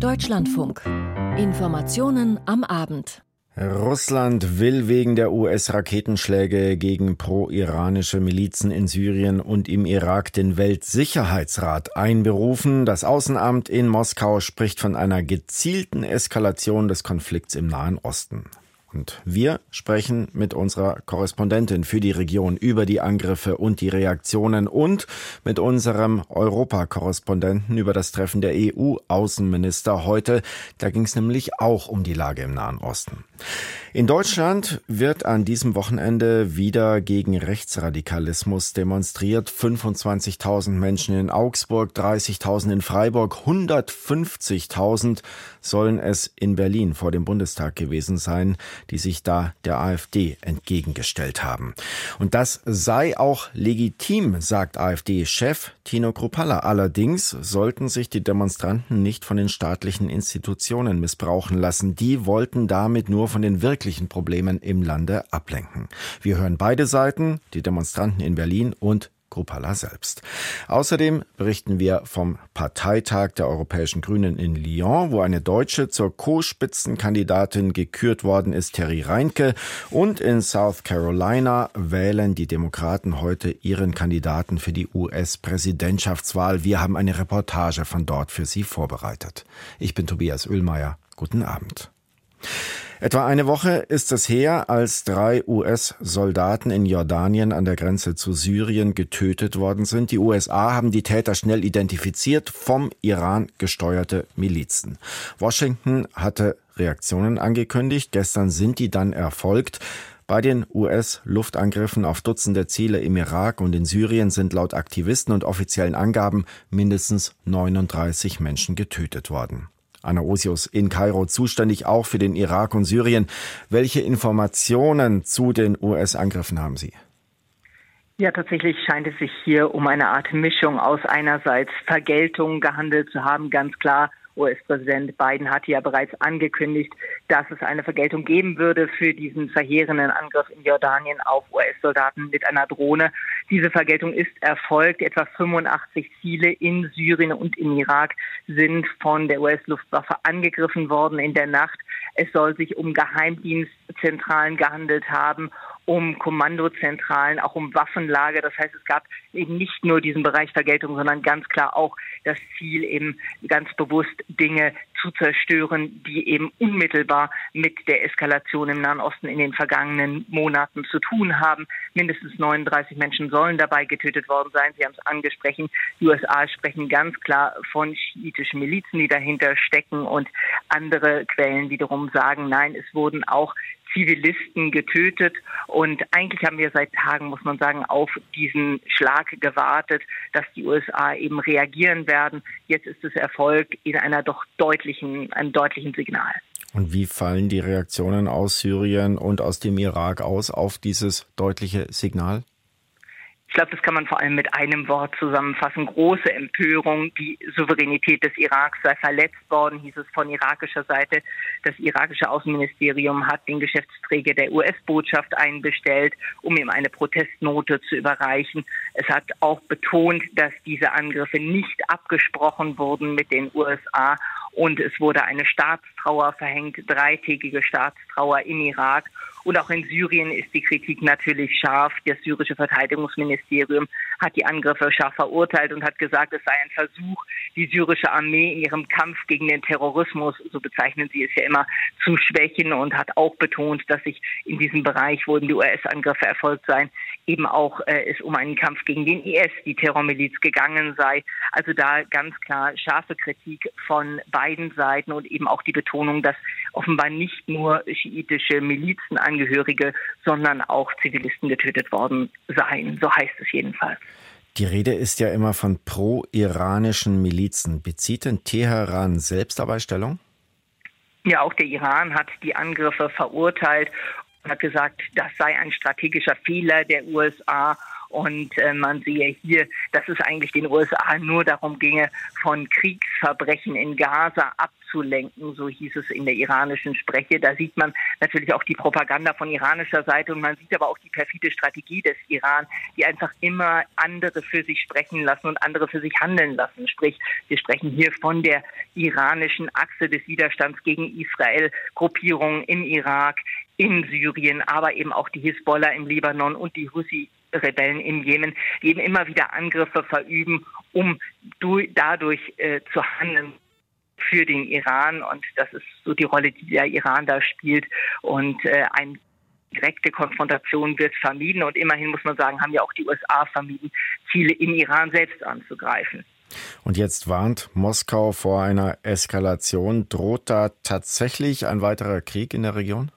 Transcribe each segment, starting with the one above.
Deutschlandfunk. Informationen am Abend. Russland will wegen der US-Raketenschläge gegen pro-iranische Milizen in Syrien und im Irak den Weltsicherheitsrat einberufen. Das Außenamt in Moskau spricht von einer gezielten Eskalation des Konflikts im Nahen Osten. Und wir sprechen mit unserer Korrespondentin für die Region über die Angriffe und die Reaktionen und mit unserem Europakorrespondenten über das Treffen der EU-Außenminister heute. Da ging es nämlich auch um die Lage im Nahen Osten. In Deutschland wird an diesem Wochenende wieder gegen Rechtsradikalismus demonstriert. 25.000 Menschen in Augsburg, 30.000 in Freiburg, 150.000 sollen es in Berlin vor dem Bundestag gewesen sein, die sich da der AfD entgegengestellt haben. Und das sei auch legitim, sagt AfD-Chef Tino Kruppalla. Allerdings sollten sich die Demonstranten nicht von den staatlichen Institutionen missbrauchen lassen. Die wollten damit nur von den wirklichen Problemen im Lande ablenken. Wir hören beide Seiten, die Demonstranten in Berlin und Kruppalla selbst. Außerdem berichten wir vom Parteitag der Europäischen Grünen in Lyon, wo eine Deutsche zur Co-Spitzenkandidatin gekürt worden ist, Terry Reinke. Und in South Carolina wählen die Demokraten heute ihren Kandidaten für die US-Präsidentschaftswahl. Wir haben eine Reportage von dort für Sie vorbereitet. Ich bin Tobias Oehlmeier. Guten Abend. Etwa eine Woche ist es her, als drei US-Soldaten in Jordanien an der Grenze zu Syrien getötet worden sind. Die USA haben die Täter schnell identifiziert, vom Iran gesteuerte Milizen. Washington hatte Reaktionen angekündigt. Gestern sind die dann erfolgt. Bei den US-Luftangriffen auf Dutzende Ziele im Irak und in Syrien sind laut Aktivisten und offiziellen Angaben mindestens 39 Menschen getötet worden. Anna Osius in Kairo, zuständig auch für den Irak und Syrien. Welche Informationen zu den US-Angriffen haben Sie? Ja, tatsächlich scheint es sich hier um eine Art Mischung aus einerseits Vergeltung gehandelt zu haben, ganz klar US-Präsident Biden hatte ja bereits angekündigt, dass es eine Vergeltung geben würde für diesen verheerenden Angriff in Jordanien auf US-Soldaten mit einer Drohne. Diese Vergeltung ist erfolgt. Etwa 85 Ziele in Syrien und im Irak sind von der US-Luftwaffe angegriffen worden in der Nacht. Es soll sich um Geheimdienstzentralen gehandelt haben um Kommandozentralen, auch um Waffenlager. Das heißt, es gab eben nicht nur diesen Bereich Vergeltung, sondern ganz klar auch das Ziel, eben ganz bewusst Dinge zu zerstören, die eben unmittelbar mit der Eskalation im Nahen Osten in den vergangenen Monaten zu tun haben. Mindestens 39 Menschen sollen dabei getötet worden sein. Sie haben es angesprochen. Die USA sprechen ganz klar von schiitischen Milizen, die dahinter stecken und andere Quellen wiederum sagen, nein, es wurden auch Zivilisten getötet. Und eigentlich haben wir seit Tagen, muss man sagen, auf diesen Schlag gewartet, dass die USA eben reagieren werden. Jetzt ist es Erfolg in einer doch deutlichen, einem deutlichen Signal. Und wie fallen die Reaktionen aus Syrien und aus dem Irak aus auf dieses deutliche Signal? Glaube, das kann man vor allem mit einem Wort zusammenfassen. Große Empörung. Die Souveränität des Iraks sei verletzt worden, hieß es von irakischer Seite. Das irakische Außenministerium hat den Geschäftsträger der US-Botschaft einbestellt, um ihm eine Protestnote zu überreichen. Es hat auch betont, dass diese Angriffe nicht abgesprochen wurden mit den USA und es wurde eine Staatstrauer verhängt, dreitägige Staatstrauer im Irak. Und auch in Syrien ist die Kritik natürlich scharf. Das syrische Verteidigungsministerium hat die Angriffe scharf verurteilt und hat gesagt, es sei ein Versuch, die syrische Armee in ihrem Kampf gegen den Terrorismus, so bezeichnen sie es ja immer, zu schwächen und hat auch betont, dass sich in diesem Bereich, wo die US-Angriffe erfolgt seien, eben auch äh, es um einen Kampf gegen den IS, die Terrormiliz, gegangen sei. Also da ganz klar scharfe Kritik von beiden Seiten und eben auch die Betonung, dass offenbar nicht nur schiitische Milizenangehörige, sondern auch Zivilisten getötet worden seien. So heißt es jedenfalls. Die Rede ist ja immer von pro-iranischen Milizen. Bezieht denn Teheran selbst dabei Stellung? Ja, auch der Iran hat die Angriffe verurteilt und hat gesagt, das sei ein strategischer Fehler der USA Und äh, man sehe hier, dass es eigentlich den USA nur darum ginge, von Kriegsverbrechen in Gaza abzulenken, so hieß es in der iranischen Spreche. Da sieht man natürlich auch die Propaganda von iranischer Seite und man sieht aber auch die perfide Strategie des Iran, die einfach immer andere für sich sprechen lassen und andere für sich handeln lassen. Sprich, wir sprechen hier von der iranischen Achse des Widerstands gegen Israel, Gruppierungen im Irak, in Syrien, aber eben auch die Hisbollah im Libanon und die Houthi Rebellen im Jemen, die eben immer wieder Angriffe verüben, um dadurch äh, zu handeln für den Iran. Und das ist so die Rolle, die der Iran da spielt. Und äh, eine direkte Konfrontation wird vermieden. Und immerhin muss man sagen, haben ja auch die USA vermieden, Ziele im Iran selbst anzugreifen. Und jetzt warnt Moskau vor einer Eskalation. Droht da tatsächlich ein weiterer Krieg in der Region?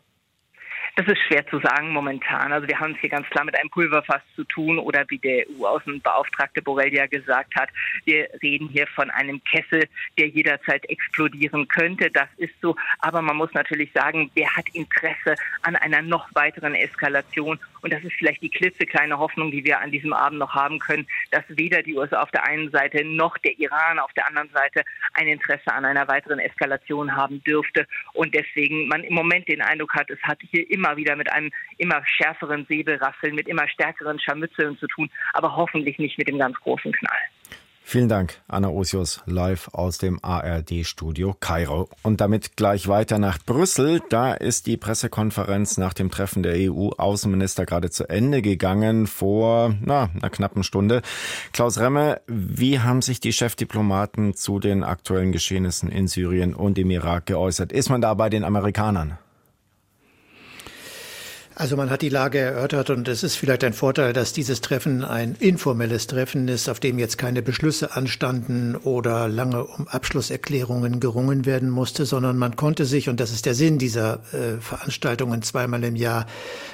Das ist schwer zu sagen momentan. Also wir haben es hier ganz klar mit einem Pulverfass zu tun oder wie der EU-Außenbeauftragte Borrell ja gesagt hat, wir reden hier von einem Kessel, der jederzeit explodieren könnte. Das ist so. Aber man muss natürlich sagen, wer hat Interesse an einer noch weiteren Eskalation? Und das ist vielleicht die klitzekleine Hoffnung, die wir an diesem Abend noch haben können, dass weder die USA auf der einen Seite noch der Iran auf der anderen Seite ein Interesse an einer weiteren Eskalation haben dürfte. Und deswegen man im Moment den Eindruck hat, es hat hier immer immer wieder mit einem immer schärferen Säbelrasseln, mit immer stärkeren Scharmützeln zu tun, aber hoffentlich nicht mit dem ganz großen Knall. Vielen Dank, Anna Osius, live aus dem ARD-Studio Kairo. Und damit gleich weiter nach Brüssel. Da ist die Pressekonferenz nach dem Treffen der EU-Außenminister gerade zu Ende gegangen, vor na, einer knappen Stunde. Klaus Remme, wie haben sich die Chefdiplomaten zu den aktuellen Geschehnissen in Syrien und im Irak geäußert? Ist man da bei den Amerikanern? Also man hat die Lage erörtert und es ist vielleicht ein Vorteil, dass dieses Treffen ein informelles Treffen ist, auf dem jetzt keine Beschlüsse anstanden oder lange um Abschlusserklärungen gerungen werden musste, sondern man konnte sich, und das ist der Sinn dieser äh, Veranstaltungen zweimal im Jahr,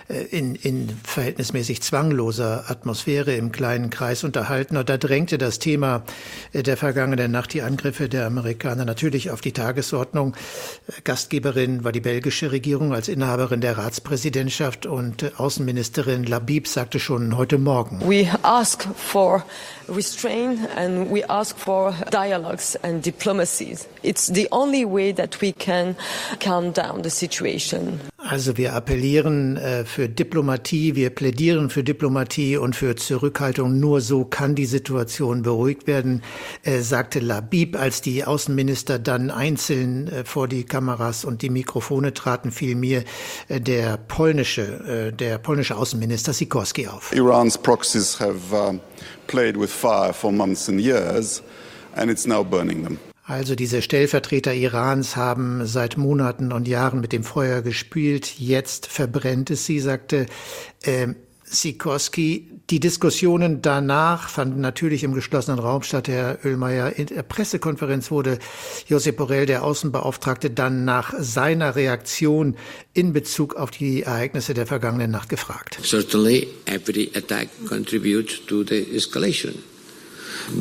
äh, in, in verhältnismäßig zwangloser Atmosphäre im kleinen Kreis unterhalten. Und da drängte das Thema äh, der vergangenen Nacht, die Angriffe der Amerikaner, natürlich auf die Tagesordnung. Äh, Gastgeberin war die belgische Regierung als Inhaberin der Ratspräsidentschaft. Wirtschaft und Außenministerin Labib sagte schon heute Morgen. We ask for restraint and we ask for dialogues and diplomacies. It's the only way that we can calm down the situation. Also wir appellieren äh, für Diplomatie, wir plädieren für Diplomatie und für Zurückhaltung. Nur so kann die Situation beruhigt werden, äh, sagte Labib, als die Außenminister dann einzeln äh, vor die Kameras und die Mikrofone traten, fiel mir äh, der polnische, äh, der polnische Außenminister Sikorski auf. Iran's proxies have uh, played with fire for months and years and it's now burning them. Also diese Stellvertreter Irans haben seit Monaten und Jahren mit dem Feuer gespielt. Jetzt verbrennt es sie, sagte äh, Sikorski. Die Diskussionen danach fanden natürlich im geschlossenen Raum statt. Herr Oehlmeier, in der Pressekonferenz wurde Josep Borrell, der Außenbeauftragte, dann nach seiner Reaktion in Bezug auf die Ereignisse der vergangenen Nacht gefragt. Certainly every attack contributes to the escalation.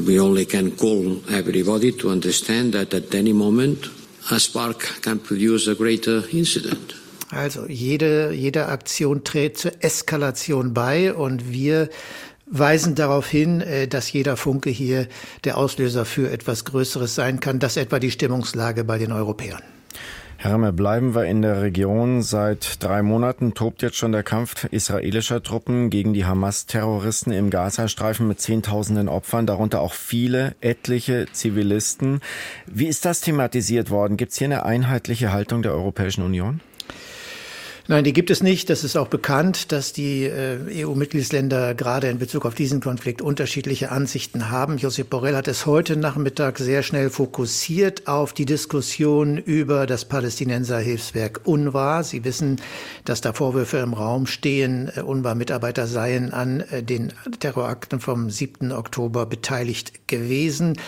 We only can call everybody to understand that at any moment a spark can produce a greater incident. Also jede, jede Aktion trägt zur Eskalation bei und wir weisen darauf hin, äh, dass jeder Funke hier der Auslöser für etwas Größeres sein kann. Das etwa die Stimmungslage bei den Europäern. Herme, bleiben wir in der Region. Seit drei Monaten tobt jetzt schon der Kampf israelischer Truppen gegen die Hamas-Terroristen im Gazastreifen mit Zehntausenden Opfern, darunter auch viele, etliche Zivilisten. Wie ist das thematisiert worden? Gibt es hier eine einheitliche Haltung der Europäischen Union? Nein, die gibt es nicht. Das ist auch bekannt, dass die äh, EU-Mitgliedsländer gerade in Bezug auf diesen Konflikt unterschiedliche Ansichten haben. Josep Borrell hat es heute Nachmittag sehr schnell fokussiert auf die Diskussion über das Palästinenserhilfswerk UNRWA. Sie wissen, dass da Vorwürfe im Raum stehen, äh, UNRWA-Mitarbeiter seien an äh, den Terrorakten vom 7. Oktober beteiligt gewesen.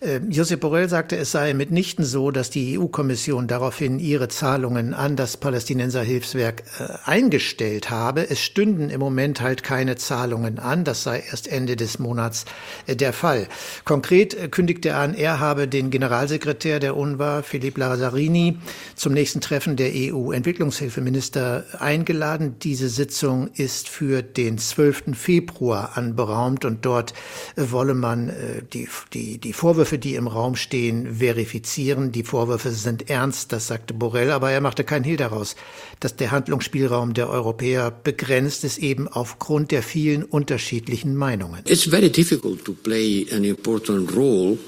Äh, Josep Borrell sagte, es sei mitnichten so, dass die EU-Kommission daraufhin ihre Zahlungen an das Palästinenserhilfswerk Kraftwerk äh, eingestellt habe. Es stünden im Moment halt keine Zahlungen an. Das sei erst Ende des Monats äh, der Fall. Konkret äh, kündigt er an, er habe den Generalsekretär der UNRWA, Philippe Lazzarini, zum nächsten Treffen der EU-Entwicklungshilfeminister eingeladen. Diese Sitzung ist für den 12. Februar anberaumt und dort wolle man die, die, die Vorwürfe, die im Raum stehen, verifizieren. Die Vorwürfe sind ernst, das sagte Borrell, aber er machte kein Hehl daraus, dass der Handlungsspielraum der Europäer begrenzt ist, eben aufgrund der vielen unterschiedlichen Meinungen. It's very difficult to play an important role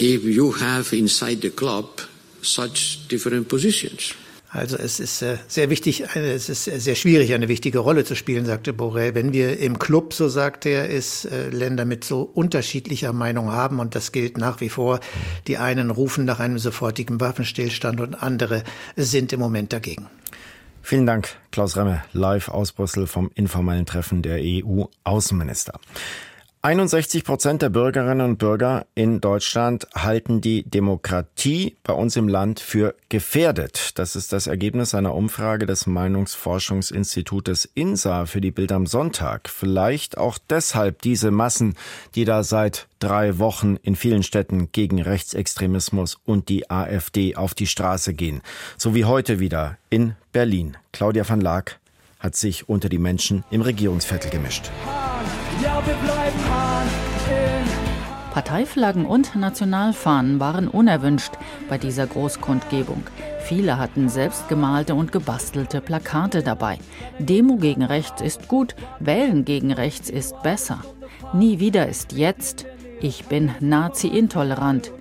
if you have inside the club such different positions. Also es ist äh, sehr wichtig, es ist sehr schwierig, eine wichtige Rolle zu spielen, sagte Borrell. Wenn wir im Club, so sagte er, ist äh, Länder mit so unterschiedlicher Meinung haben und das gilt nach wie vor. Die einen rufen nach einem sofortigen Waffenstillstand und andere sind im Moment dagegen. Vielen Dank, Klaus Remme, live aus Brüssel vom informellen Treffen der EU-Außenminister. 61 Prozent der Bürgerinnen und Bürger in Deutschland halten die Demokratie bei uns im Land für gefährdet. Das ist das Ergebnis einer Umfrage des Meinungsforschungsinstitutes INSA für die Bild am Sonntag. Vielleicht auch deshalb diese Massen, die da seit drei Wochen in vielen Städten gegen Rechtsextremismus und die AfD auf die Straße gehen. So wie heute wieder in Berlin. Claudia van Laak hat sich unter die Menschen im Regierungsviertel gemischt. Ja, wir bleiben Parteiflaggen und Nationalfahnen waren unerwünscht bei dieser Großkundgebung. Viele hatten selbstgemalte und gebastelte Plakate dabei. Demo gegen rechts ist gut, Wählen gegen rechts ist besser. Nie wieder ist jetzt. Ich bin Nazi-intolerant.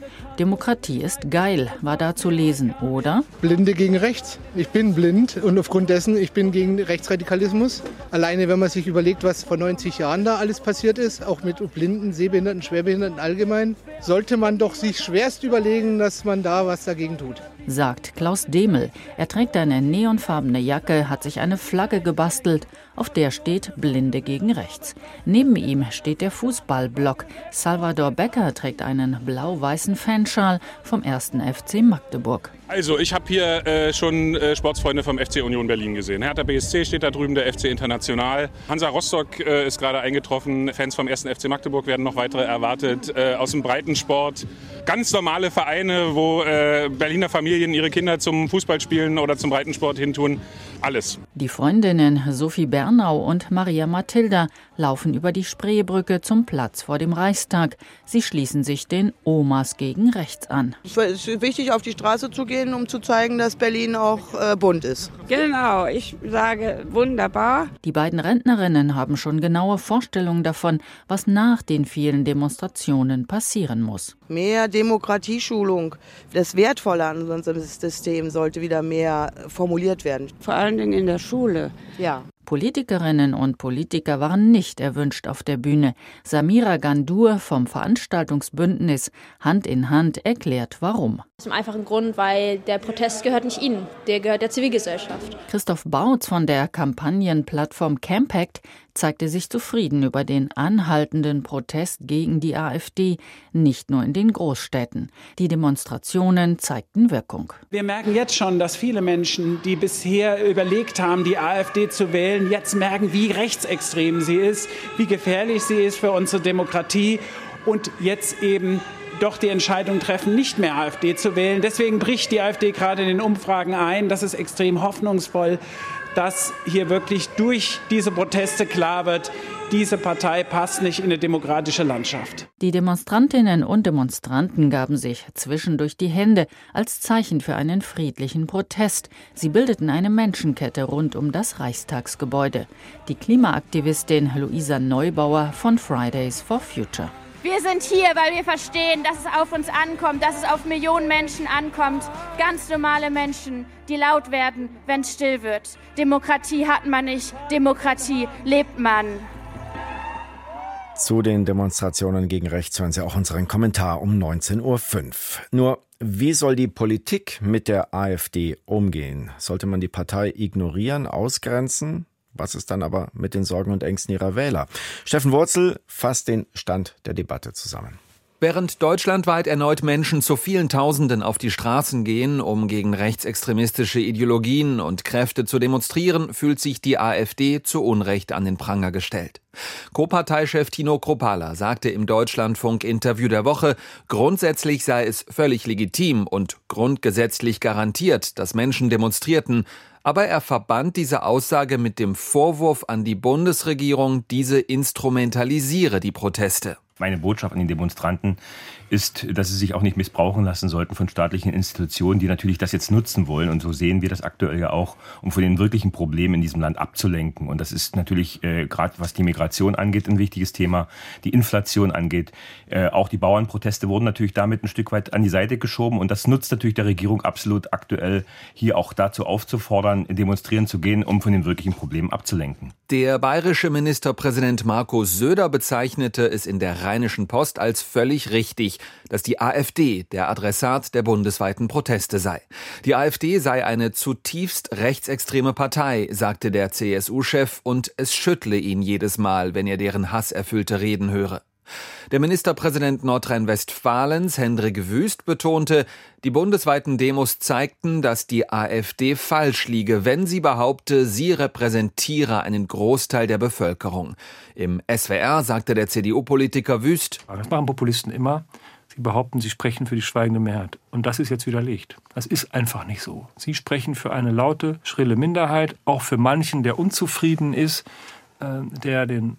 Demokratie ist geil, war da zu lesen, oder? Blinde gegen rechts. Ich bin blind und aufgrund dessen, ich bin gegen Rechtsradikalismus. Alleine, wenn man sich überlegt, was vor 90 Jahren da alles passiert ist, auch mit Blinden, Sehbehinderten, Schwerbehinderten allgemein, sollte man doch sich schwerst überlegen, dass man da was dagegen tut sagt Klaus Demel. Er trägt eine neonfarbene Jacke, hat sich eine Flagge gebastelt, auf der steht Blinde gegen rechts. Neben ihm steht der Fußballblock. Salvador Becker trägt einen blau-weißen Fanschal vom 1. FC Magdeburg. Also, ich habe hier äh, schon äh, Sportsfreunde vom FC Union Berlin gesehen. Hertha BSC steht da drüben, der FC International. Hansa Rostock äh, ist gerade eingetroffen. Fans vom 1. FC Magdeburg werden noch weitere erwartet. Äh, aus dem Breitensport. Ganz normale Vereine, wo äh, Berliner Familien ihre Kinder zum Fußballspielen oder zum Breitensport hintun alles. Die Freundinnen Sophie Bernau und Maria Mathilda laufen über die Spreebrücke zum Platz vor dem Reichstag. Sie schließen sich den Omas gegen rechts an. Es ist wichtig, auf die Straße zu gehen, um zu zeigen, dass Berlin auch äh, bunt ist. Genau, ich sage wunderbar. Die beiden Rentnerinnen haben schon genaue Vorstellungen davon, was nach den vielen Demonstrationen passieren muss. Mehr Demokratieschulung. Das Wertvolle an unserem System sollte wieder mehr formuliert werden. Vor allem allen Dingen in der Schule. Ja. Politikerinnen und Politiker waren nicht erwünscht auf der Bühne. Samira Gandur vom Veranstaltungsbündnis Hand in Hand erklärt, warum. Zum einfachen Grund, weil der Protest gehört nicht Ihnen, der gehört der Zivilgesellschaft. Christoph Bautz von der Kampagnenplattform Campact zeigte sich zufrieden über den anhaltenden Protest gegen die AfD, nicht nur in den Großstädten. Die Demonstrationen zeigten Wirkung. Wir merken jetzt schon, dass viele Menschen, die bisher überlegt haben, die AfD zu wählen, jetzt merken, wie rechtsextrem sie ist, wie gefährlich sie ist für unsere Demokratie und jetzt eben doch die Entscheidung treffen, nicht mehr AfD zu wählen. Deswegen bricht die AfD gerade in den Umfragen ein. Das ist extrem hoffnungsvoll, dass hier wirklich durch diese Proteste klar wird, diese Partei passt nicht in eine demokratische Landschaft. Die Demonstrantinnen und Demonstranten gaben sich zwischendurch die Hände als Zeichen für einen friedlichen Protest. Sie bildeten eine Menschenkette rund um das Reichstagsgebäude. Die Klimaaktivistin Luisa Neubauer von Fridays for Future. Wir sind hier, weil wir verstehen, dass es auf uns ankommt, dass es auf Millionen Menschen ankommt. Ganz normale Menschen, die laut werden, wenn es still wird. Demokratie hat man nicht, Demokratie lebt man. Zu den Demonstrationen gegen rechts hören Sie auch unseren Kommentar um 19.05 Uhr. Nur, wie soll die Politik mit der AfD umgehen? Sollte man die Partei ignorieren, ausgrenzen? Was ist dann aber mit den Sorgen und Ängsten ihrer Wähler? Steffen Wurzel fasst den Stand der Debatte zusammen. Während deutschlandweit erneut Menschen zu vielen Tausenden auf die Straßen gehen, um gegen rechtsextremistische Ideologien und Kräfte zu demonstrieren, fühlt sich die AfD zu Unrecht an den Pranger gestellt. Co-Parteichef Tino Kropala sagte im Deutschlandfunk-Interview der Woche, grundsätzlich sei es völlig legitim und grundgesetzlich garantiert, dass Menschen demonstrierten, aber er verband diese Aussage mit dem Vorwurf an die Bundesregierung, diese instrumentalisiere die Proteste. Meine Botschaft an die Demonstranten ist, dass sie sich auch nicht missbrauchen lassen sollten von staatlichen Institutionen, die natürlich das jetzt nutzen wollen. Und so sehen wir das aktuell ja auch, um von den wirklichen Problemen in diesem Land abzulenken. Und das ist natürlich äh, gerade was die Migration angeht ein wichtiges Thema, die Inflation angeht. Äh, auch die Bauernproteste wurden natürlich damit ein Stück weit an die Seite geschoben. Und das nutzt natürlich der Regierung absolut aktuell, hier auch dazu aufzufordern, demonstrieren zu gehen, um von den wirklichen Problemen abzulenken. Der bayerische Ministerpräsident Markus Söder bezeichnete es in der Rheinischen Post als völlig richtig, dass die AfD der Adressat der bundesweiten Proteste sei. Die AfD sei eine zutiefst rechtsextreme Partei, sagte der CSU-Chef, und es schüttle ihn jedes Mal, wenn er deren hasserfüllte Reden höre. Der Ministerpräsident Nordrhein-Westfalens, Hendrik Wüst, betonte, die bundesweiten Demos zeigten, dass die AfD falsch liege, wenn sie behaupte, sie repräsentiere einen Großteil der Bevölkerung. Im SWR sagte der CDU-Politiker Wüst, Das machen Populisten immer. Sie behaupten, sie sprechen für die schweigende Mehrheit. Und das ist jetzt widerlegt. Das ist einfach nicht so. Sie sprechen für eine laute, schrille Minderheit, auch für manchen, der unzufrieden ist, äh, der den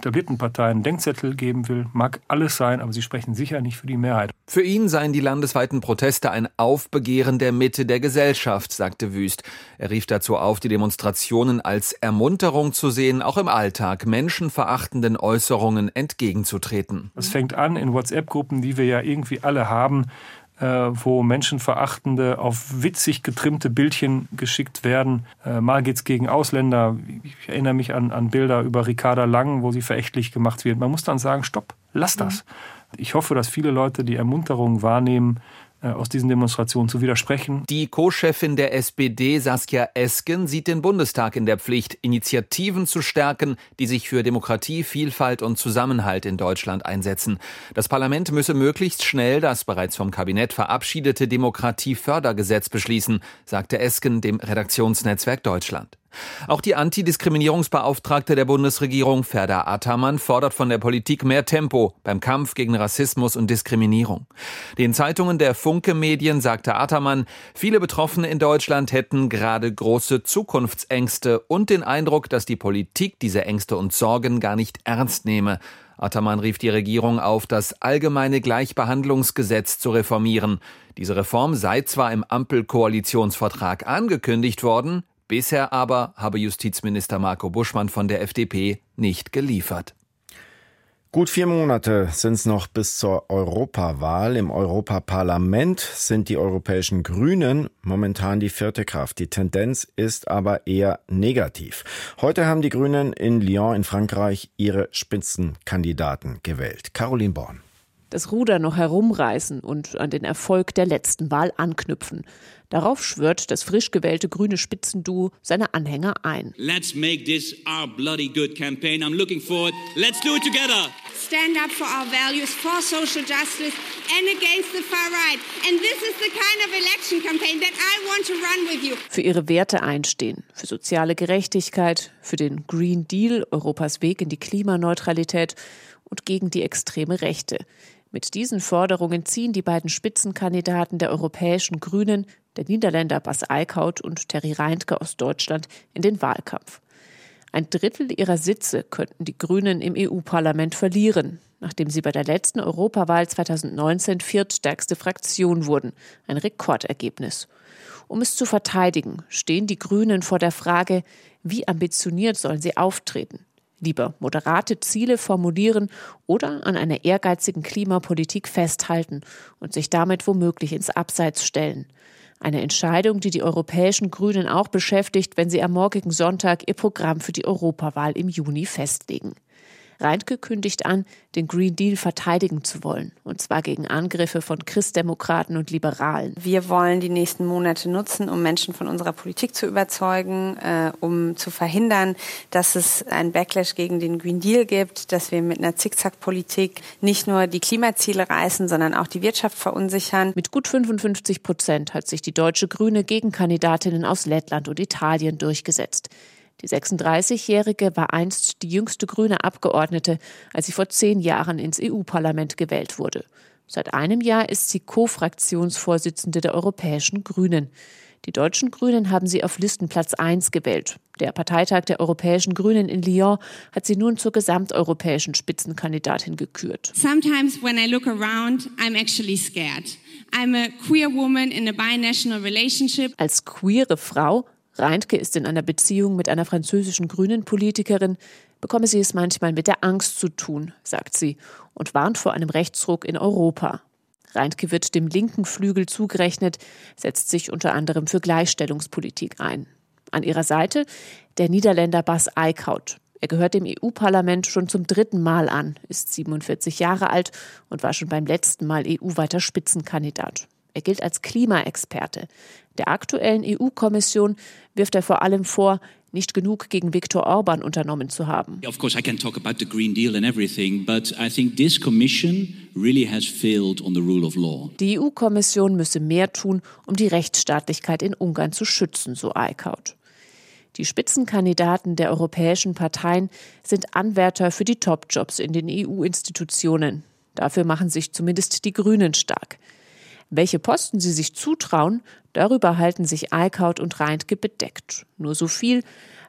etablierten Parteien Denkzettel geben will, mag alles sein, aber sie sprechen sicher nicht für die Mehrheit. Für ihn seien die landesweiten Proteste ein Aufbegehren der Mitte der Gesellschaft, sagte Wüst. Er rief dazu auf, die Demonstrationen als Ermunterung zu sehen, auch im Alltag menschenverachtenden Äußerungen entgegenzutreten. Es fängt an in WhatsApp-Gruppen, die wir ja irgendwie alle haben, äh, wo menschenverachtende, auf witzig getrimmte Bildchen geschickt werden. Äh, mal geht's gegen Ausländer. Ich erinnere mich an, an Bilder über Ricarda Lang, wo sie verächtlich gemacht wird. Man muss dann sagen, stopp, lass das. Ich hoffe, dass viele Leute die Ermunterung wahrnehmen, aus diesen Demonstrationen zu widersprechen. Die Co-Chefin der SPD, Saskia Esken, sieht den Bundestag in der Pflicht, Initiativen zu stärken, die sich für Demokratie, Vielfalt und Zusammenhalt in Deutschland einsetzen. Das Parlament müsse möglichst schnell das bereits vom Kabinett verabschiedete Demokratiefördergesetz beschließen, sagte Esken dem Redaktionsnetzwerk Deutschland. Auch die Antidiskriminierungsbeauftragte der Bundesregierung, Ferda Ataman, fordert von der Politik mehr Tempo beim Kampf gegen Rassismus und Diskriminierung. Den Zeitungen der Funke Medien sagte Ataman, viele Betroffene in Deutschland hätten gerade große Zukunftsängste und den Eindruck, dass die Politik diese Ängste und Sorgen gar nicht ernst nehme. Ataman rief die Regierung auf, das allgemeine Gleichbehandlungsgesetz zu reformieren. Diese Reform sei zwar im Ampelkoalitionsvertrag angekündigt worden, Bisher aber habe Justizminister Marco Buschmann von der FDP nicht geliefert. Gut vier Monate sind es noch bis zur Europawahl. Im Europaparlament sind die europäischen Grünen momentan die vierte Kraft. Die Tendenz ist aber eher negativ. Heute haben die Grünen in Lyon in Frankreich ihre Spitzenkandidaten gewählt. Caroline Born das Ruder noch herumreißen und an den Erfolg der letzten Wahl anknüpfen. Darauf schwört das frisch gewählte grüne Spitzenduo seine Anhänger ein. Let's make this our bloody good campaign. I'm looking forward. Let's do it together. Stand up for our values, for social justice and against the far right. And this is the kind of election campaign that I want to run with you. Für ihre Werte einstehen, für soziale Gerechtigkeit, für den Green Deal, Europas Weg in die Klimaneutralität und gegen die extreme Rechte. Mit diesen Forderungen ziehen die beiden Spitzenkandidaten der europäischen Grünen, der Niederländer Bas Eickhout und Terry Reintke aus Deutschland, in den Wahlkampf. Ein Drittel ihrer Sitze könnten die Grünen im EU-Parlament verlieren, nachdem sie bei der letzten Europawahl 2019 viertstärkste Fraktion wurden. Ein Rekordergebnis. Um es zu verteidigen, stehen die Grünen vor der Frage, wie ambitioniert sollen sie auftreten? Lieber moderate Ziele formulieren oder an einer ehrgeizigen Klimapolitik festhalten und sich damit womöglich ins Abseits stellen. Eine Entscheidung, die die europäischen Grünen auch beschäftigt, wenn sie am morgigen Sonntag ihr Programm für die Europawahl im Juni festlegen. Reintke kündigt an, den Green Deal verteidigen zu wollen. Und zwar gegen Angriffe von Christdemokraten und Liberalen. Wir wollen die nächsten Monate nutzen, um Menschen von unserer Politik zu überzeugen, äh, um zu verhindern, dass es einen Backlash gegen den Green Deal gibt, dass wir mit einer Zickzack-Politik nicht nur die Klimaziele reißen, sondern auch die Wirtschaft verunsichern. Mit gut 55 Prozent hat sich die deutsche Grüne gegen Kandidatinnen aus Lettland und Italien durchgesetzt. Die 36-Jährige war einst die jüngste grüne Abgeordnete, als sie vor zehn Jahren ins EU-Parlament gewählt wurde. Seit einem Jahr ist sie Co-Fraktionsvorsitzende der Europäischen Grünen. Die deutschen Grünen haben sie auf Listenplatz 1 gewählt. Der Parteitag der Europäischen Grünen in Lyon hat sie nun zur gesamteuropäischen Spitzenkandidatin gekürt. Sometimes when I look around, I'm actually scared. I'm a queer woman in a binational relationship. Als queere Frau Reintke ist in einer Beziehung mit einer französischen grünen Politikerin, bekomme sie es manchmal mit der Angst zu tun, sagt sie und warnt vor einem Rechtsruck in Europa. Reintke wird dem linken Flügel zugerechnet, setzt sich unter anderem für Gleichstellungspolitik ein. An ihrer Seite der Niederländer Bas Eickhout. Er gehört dem EU-Parlament schon zum dritten Mal an, ist 47 Jahre alt und war schon beim letzten Mal EU-weiter Spitzenkandidat. Er gilt als Klimaexperte. Der aktuellen EU-Kommission wirft er vor allem vor, nicht genug gegen Viktor Orban unternommen zu haben. Of course, I can talk about the Green Deal and everything, but I think this Commission really has failed on the rule of law. Die EU-Kommission müsse mehr tun, um die Rechtsstaatlichkeit in Ungarn zu schützen, so Eickhout. Die Spitzenkandidaten der europäischen Parteien sind Anwärter für die Top-Jobs in den EU-Institutionen. Dafür machen sich zumindest die Grünen stark. Welche Posten sie sich zutrauen, darüber halten sich Eickhout und Reintke bedeckt. Nur so viel.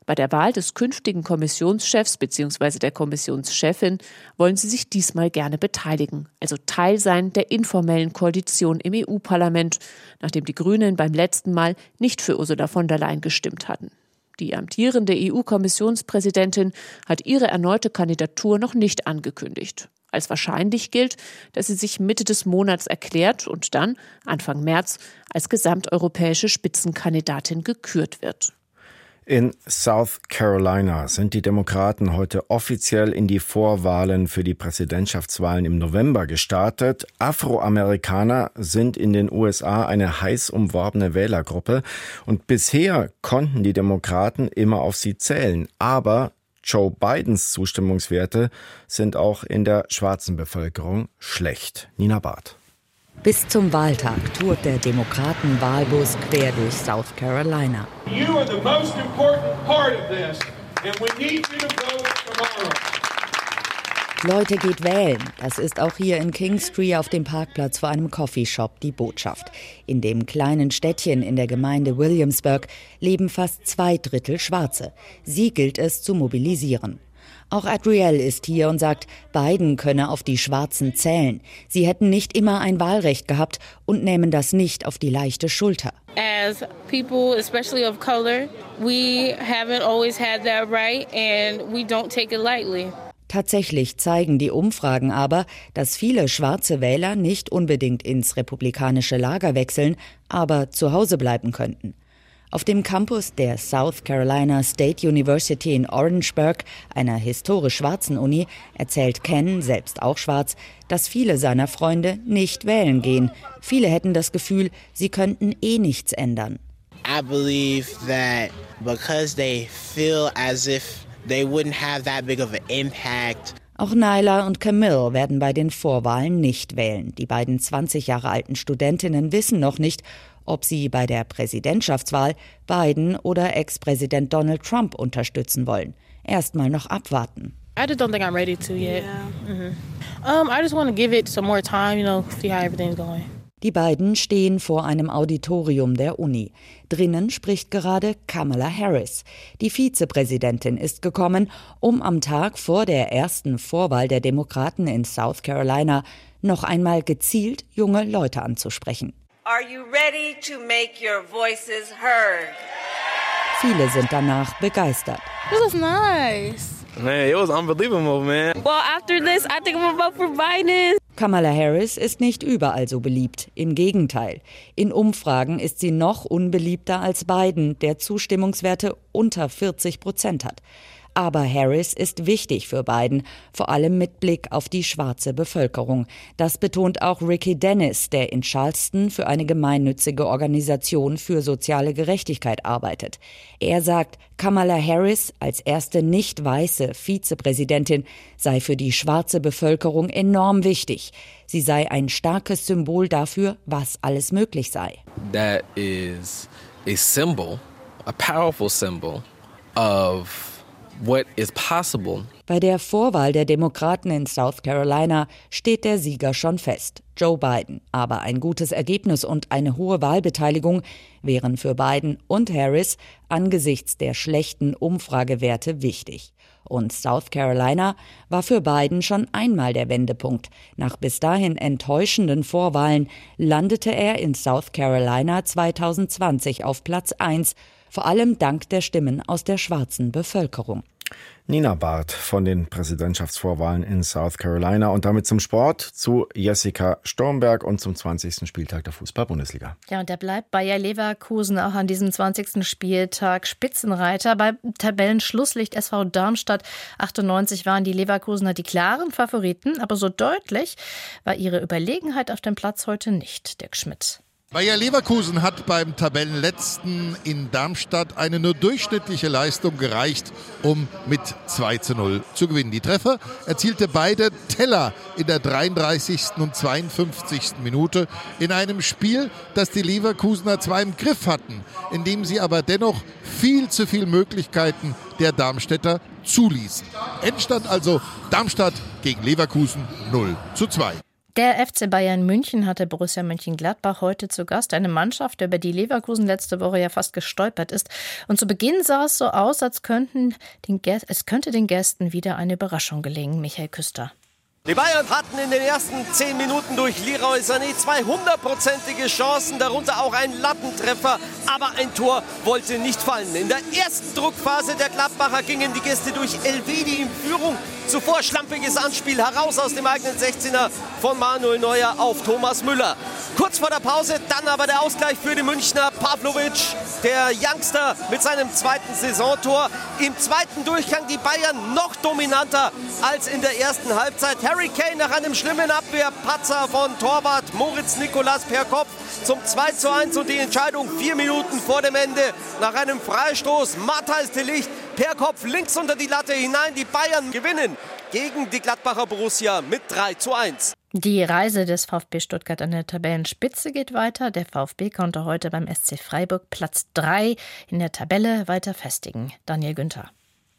Bei der Wahl des künftigen Kommissionschefs bzw. der Kommissionschefin wollen sie sich diesmal gerne beteiligen, also Teil sein der informellen Koalition im EU-Parlament, nachdem die Grünen beim letzten Mal nicht für Ursula von der Leyen gestimmt hatten. Die amtierende EU-Kommissionspräsidentin hat ihre erneute Kandidatur noch nicht angekündigt. Als wahrscheinlich gilt, dass sie sich Mitte des Monats erklärt und dann, Anfang März, als gesamteuropäische Spitzenkandidatin gekürt wird. In South Carolina sind die Demokraten heute offiziell in die Vorwahlen für die Präsidentschaftswahlen im November gestartet. Afroamerikaner sind in den USA eine heiß umworbene Wählergruppe und bisher konnten die Demokraten immer auf sie zählen. Aber Joe Bidens Zustimmungswerte sind auch in der schwarzen Bevölkerung schlecht. Nina Barth. Bis zum Wahltag tourt der Demokraten-Wahlbus quer durch South Carolina. You are the most important part of this, and we need you to vote tomorrow. Leute geht wählen. Das ist auch hier in Kingstree auf dem Parkplatz vor einem Coffeeshop die Botschaft. In dem kleinen Städtchen in der Gemeinde Williamsburg leben fast zwei Drittel Schwarze. Sie gilt es zu mobilisieren. Auch Adrielle ist hier und sagt, Biden könne auf die Schwarzen zählen. Sie hätten nicht immer ein Wahlrecht gehabt und nehmen das nicht auf die leichte Schulter. As people, especially of color, we haven't always had that right and we don't take it lightly. Tatsächlich zeigen die Umfragen aber, dass viele schwarze Wähler nicht unbedingt ins republikanische Lager wechseln, aber zu Hause bleiben könnten. Auf dem Campus der South Carolina State University in Orangeburg, einer historisch schwarzen Uni, erzählt Ken, selbst auch schwarz, dass viele seiner Freunde nicht wählen gehen. Viele hätten das Gefühl, sie könnten eh nichts ändern. I believe that because they feel as if they wouldn't have that big of an impact. Auch Nyla und Camille werden bei den Vorwahlen nicht wählen. Die beiden 20 Jahre alten Studentinnen wissen noch nicht, ob sie bei der Präsidentschaftswahl Biden oder Ex-Präsident Donald Trump unterstützen wollen. Erstmal noch abwarten. I just don't think I'm ready to yet. Yeah. Mm-hmm. Um, I just want to give it some more time, you know, see how everything's going. Die beiden stehen vor einem Auditorium der Uni. Drinnen spricht gerade Kamala Harris. Die Vizepräsidentin ist gekommen, um am Tag vor der ersten Vorwahl der Demokraten in South Carolina noch einmal gezielt junge Leute anzusprechen. Are you ready to make your voices heard? Viele sind danach begeistert. This was nice. Man, it was unbelievable, man. Well, after this, I think I'm gonna vote for Biden. Kamala Harris ist nicht überall so beliebt. Im Gegenteil. In Umfragen ist sie noch unbeliebter als Biden, der Zustimmungswerte unter 40 Prozent hat. Aber Harris ist wichtig für Biden, vor allem mit Blick auf die schwarze Bevölkerung. Das betont auch Ricky Dennis, der in Charleston für eine gemeinnützige Organisation für soziale Gerechtigkeit arbeitet. Er sagt, Kamala Harris als erste nicht weiße Vizepräsidentin sei für die schwarze Bevölkerung enorm wichtig. Sie sei ein starkes Symbol dafür, was alles möglich sei. That is a symbol, a powerful symbol of what is possible. Bei der Vorwahl der Demokraten in South Carolina steht der Sieger schon fest, Joe Biden. Aber ein gutes Ergebnis und eine hohe Wahlbeteiligung wären für Biden und Harris angesichts der schlechten Umfragewerte wichtig. Und South Carolina war für Biden schon einmal der Wendepunkt. Nach bis dahin enttäuschenden Vorwahlen landete er in South Carolina 2020 auf Platz 1 vor allem dank der Stimmen aus der schwarzen Bevölkerung. Nina Barth von den Präsidentschaftsvorwahlen in South Carolina und damit zum Sport zu Jessica Stormberg und zum 20. Spieltag der Fußball-Bundesliga. Ja, und der bleibt Bayer Leverkusen auch an diesem 20. Spieltag Spitzenreiter. Bei Tabellenschlusslicht SV Darmstadt 98 waren die Leverkusener die klaren Favoriten, aber so deutlich war ihre Überlegenheit auf dem Platz heute nicht. Dirk Schmidt. Bayer Leverkusen hat beim Tabellenletzten in Darmstadt eine nur durchschnittliche Leistung gereicht, um mit 2 zu 0 zu gewinnen. Die Treffer erzielte beide Teller in der 33. und 52. Minute in einem Spiel, das die Leverkusener zwar im Griff hatten, in dem sie aber dennoch viel zu viele Möglichkeiten der Darmstädter zuließen. Endstand also Darmstadt gegen Leverkusen 0 zu 2. Der FC Bayern München hatte Borussia Mönchengladbach heute zu Gast. Eine Mannschaft, über die Leverkusen letzte Woche ja fast gestolpert ist. Und zu Beginn sah es so aus, als könnten den es könnte den Gästen wieder eine Überraschung gelingen. Michael Küster. Die Bayern hatten in den ersten zehn Minuten durch Leroy Sané zwei hundertprozentige Chancen, darunter auch ein Lattentreffer, aber ein Tor wollte nicht fallen. In der ersten Druckphase der Gladbacher gingen die Gäste durch Elvedi in Führung. Zuvor schlampiges Anspiel heraus aus dem eigenen 16er von Manuel Neuer auf Thomas Müller. Kurz vor der Pause dann aber der Ausgleich für die Münchner Pavlovic, der Youngster mit seinem zweiten Saisontor. Im zweiten Durchgang die Bayern noch dominanter als in der ersten Halbzeit. Harry Kane nach einem schlimmen Abwehrpatzer von Torwart Moritz Nikolas per Kopf zum 2 zu 1 und die Entscheidung vier Minuten vor dem Ende nach einem Freistoß. Matthijs de Licht per Kopf links unter die Latte hinein. Die Bayern gewinnen gegen die Gladbacher Borussia mit 3 zu 1. Die Reise des VfB Stuttgart an der Tabellenspitze geht weiter. Der VfB konnte heute beim SC Freiburg Platz 3 in der Tabelle weiter festigen. Daniel Günther.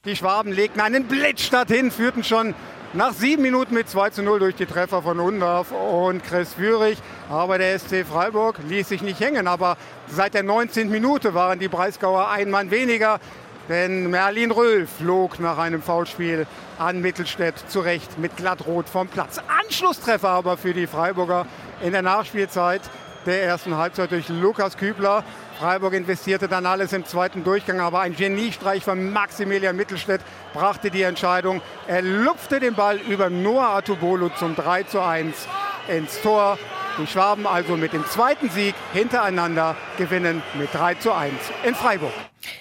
Die Schwaben legten einen Blitzstart hin, führten schon nach sieben Minuten mit 2 zu 0 durch die Treffer von Undorf und Chris Führig. Aber der SC Freiburg ließ sich nicht hängen. Aber seit der 19. Minute waren die Breisgauer ein Mann weniger. Denn Merlin Röhl flog nach einem Foulspiel an Mittelstädt zurecht mit glattrot vom Platz. Anschlusstreffer aber für die Freiburger in der Nachspielzeit der ersten Halbzeit durch Lukas Kübler. Freiburg investierte dann alles im zweiten Durchgang, aber ein Geniestreich von Maximilian Mittelstädt brachte die Entscheidung. Er lupfte den Ball über Noah Atubolo zum 3 zu 1 ins Tor. Die Schwaben also mit dem zweiten Sieg hintereinander gewinnen mit 3 zu 1 in Freiburg.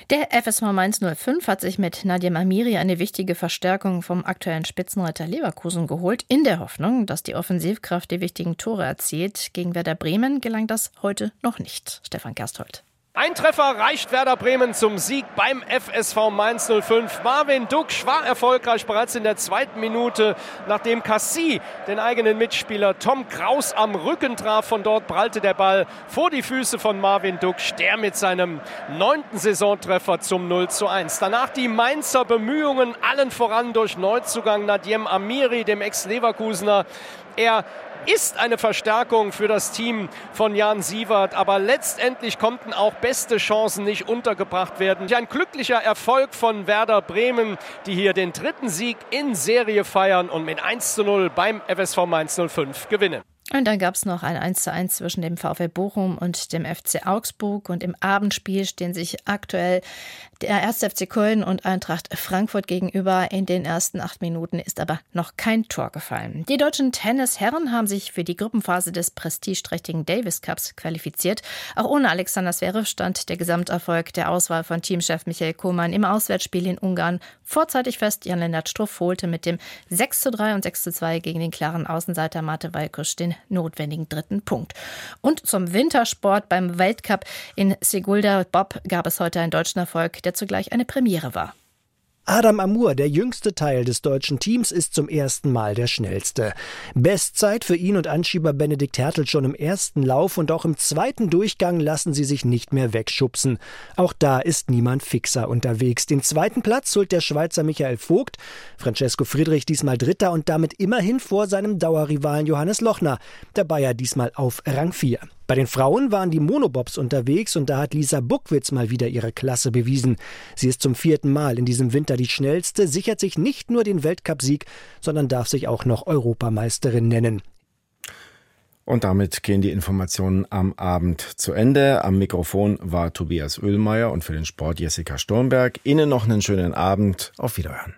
Der FSV Mainz 05 hat sich mit Nadim Amiri eine wichtige Verstärkung vom aktuellen Spitzenreiter Leverkusen geholt, in der Hoffnung, dass die Offensivkraft die wichtigen Tore erzielt. Gegen Werder Bremen gelang das heute noch nicht. Stefan Gersthold. Ein Treffer reicht Werder Bremen zum Sieg beim FSV Mainz 05. Marvin Duksch war erfolgreich bereits in der zweiten Minute, nachdem Cassie den eigenen Mitspieler Tom Kraus am Rücken traf. Von dort prallte der Ball vor die Füße von Marvin Duksch, der mit seinem neunten Saisontreffer zum 0 zu 1. Danach die Mainzer Bemühungen, allen voran durch Neuzugang Nadiem Amiri, dem Ex-Leverkusener. Er ist eine Verstärkung für das Team von Jan Sievert, aber letztendlich konnten auch beste Chancen nicht untergebracht werden. Ein glücklicher Erfolg von Werder Bremen, die hier den dritten Sieg in Serie feiern und mit 1 zu 0 beim FSV Mainz 05 gewinnen. Und dann gab es noch ein 1:1 zwischen dem VfL Bochum und dem FC Augsburg. Und im Abendspiel stehen sich aktuell der 1. FC Köln und Eintracht Frankfurt gegenüber. In den ersten acht Minuten ist aber noch kein Tor gefallen. Die deutschen Tennisherren haben sich für die Gruppenphase des prestigeträchtigen Davis Cups qualifiziert. Auch ohne Alexander Zverev stand der Gesamterfolg der Auswahl von Teamchef Michael Kohmann im Auswärtsspiel in Ungarn vorzeitig fest. Jan-Lennart Struff holte mit dem 6:3 und 6:2 gegen den klaren Außenseiter Mate Walkusch den notwendigen dritten Punkt. Und zum Wintersport beim Weltcup in Segulda Bob gab es heute einen deutschen Erfolg, der zugleich eine Premiere war. Adam Amur, der jüngste Teil des deutschen Teams, ist zum ersten Mal der schnellste. Bestzeit für ihn und Anschieber Benedikt Hertel schon im ersten Lauf und auch im zweiten Durchgang lassen sie sich nicht mehr wegschubsen. Auch da ist niemand fixer unterwegs. Den zweiten Platz holt der Schweizer Michael Vogt, Francesco Friedrich diesmal Dritter und damit immerhin vor seinem Dauerrivalen Johannes Lochner, der Bayer diesmal auf Rang 4. Bei den Frauen waren die Monobobs unterwegs und da hat Lisa Buckwitz mal wieder ihre Klasse bewiesen. Sie ist zum vierten Mal in diesem Winter die schnellste, sichert sich nicht nur den Weltcupsieg, sondern darf sich auch noch Europameisterin nennen. Und damit gehen die Informationen am Abend zu Ende. Am Mikrofon war Tobias Oehlmeier und für den Sport Jessica Sturmberg. Ihnen noch einen schönen Abend. Auf Wiederhören.